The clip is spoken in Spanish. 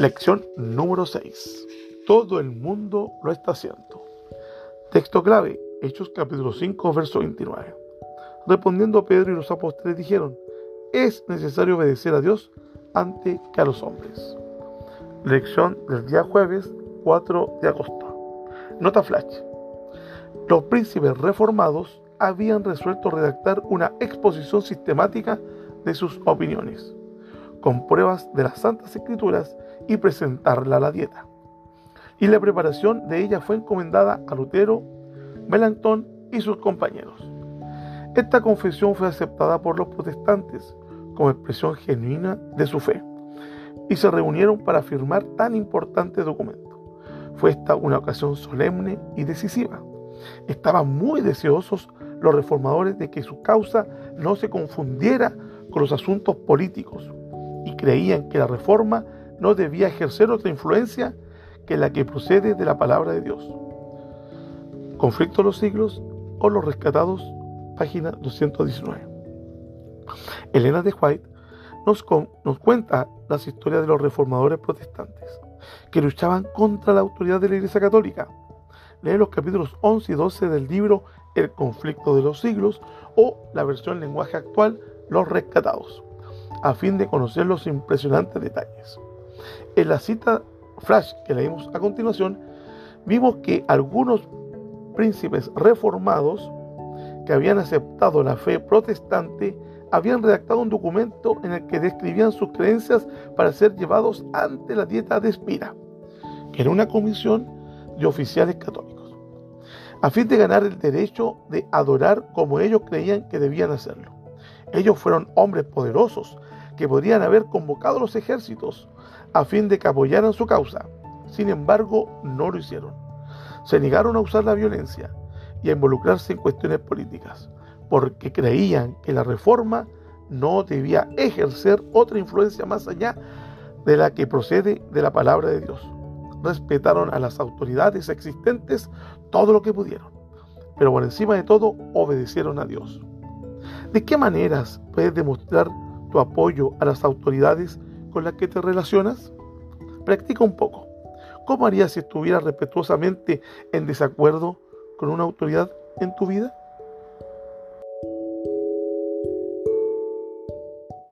Lección número 6. Todo el mundo lo está haciendo. Texto clave, Hechos capítulo 5, verso 29. Respondiendo Pedro y los apóstoles dijeron, es necesario obedecer a Dios antes que a los hombres. Lección del día jueves 4 de agosto. Nota flash. Los príncipes reformados habían resuelto redactar una exposición sistemática de sus opiniones, con pruebas de las Santas Escrituras y presentarla a la dieta. Y la preparación de ella fue encomendada a Lutero, Melanchthon y sus compañeros. Esta confesión fue aceptada por los protestantes como expresión genuina de su fe y se reunieron para firmar tan importante documento. Fue esta una ocasión solemne y decisiva. Estaban muy deseosos los reformadores de que su causa no se confundiera con los asuntos políticos y creían que la reforma no debía ejercer otra influencia que la que procede de la palabra de Dios. Conflicto de los siglos o los rescatados, página 219. Elena de White nos, nos cuenta las historias de los reformadores protestantes que luchaban contra la autoridad de la Iglesia Católica. Lee los capítulos 11 y 12 del libro El conflicto de los siglos o la versión en lenguaje actual Los rescatados, a fin de conocer los impresionantes detalles. En la cita flash que leímos a continuación, vimos que algunos príncipes reformados que habían aceptado la fe protestante habían redactado un documento en el que describían sus creencias para ser llevados ante la dieta de Espira, que era una comisión de oficiales católicos, a fin de ganar el derecho de adorar como ellos creían que debían hacerlo. Ellos fueron hombres poderosos que podrían haber convocado los ejércitos a fin de que apoyaran su causa. Sin embargo, no lo hicieron. Se negaron a usar la violencia y a involucrarse en cuestiones políticas, porque creían que la reforma no debía ejercer otra influencia más allá de la que procede de la palabra de Dios. Respetaron a las autoridades existentes todo lo que pudieron, pero por encima de todo obedecieron a Dios. ¿De qué maneras puedes demostrar tu apoyo a las autoridades con las que te relacionas? Practica un poco. ¿Cómo harías si estuvieras respetuosamente en desacuerdo con una autoridad en tu vida?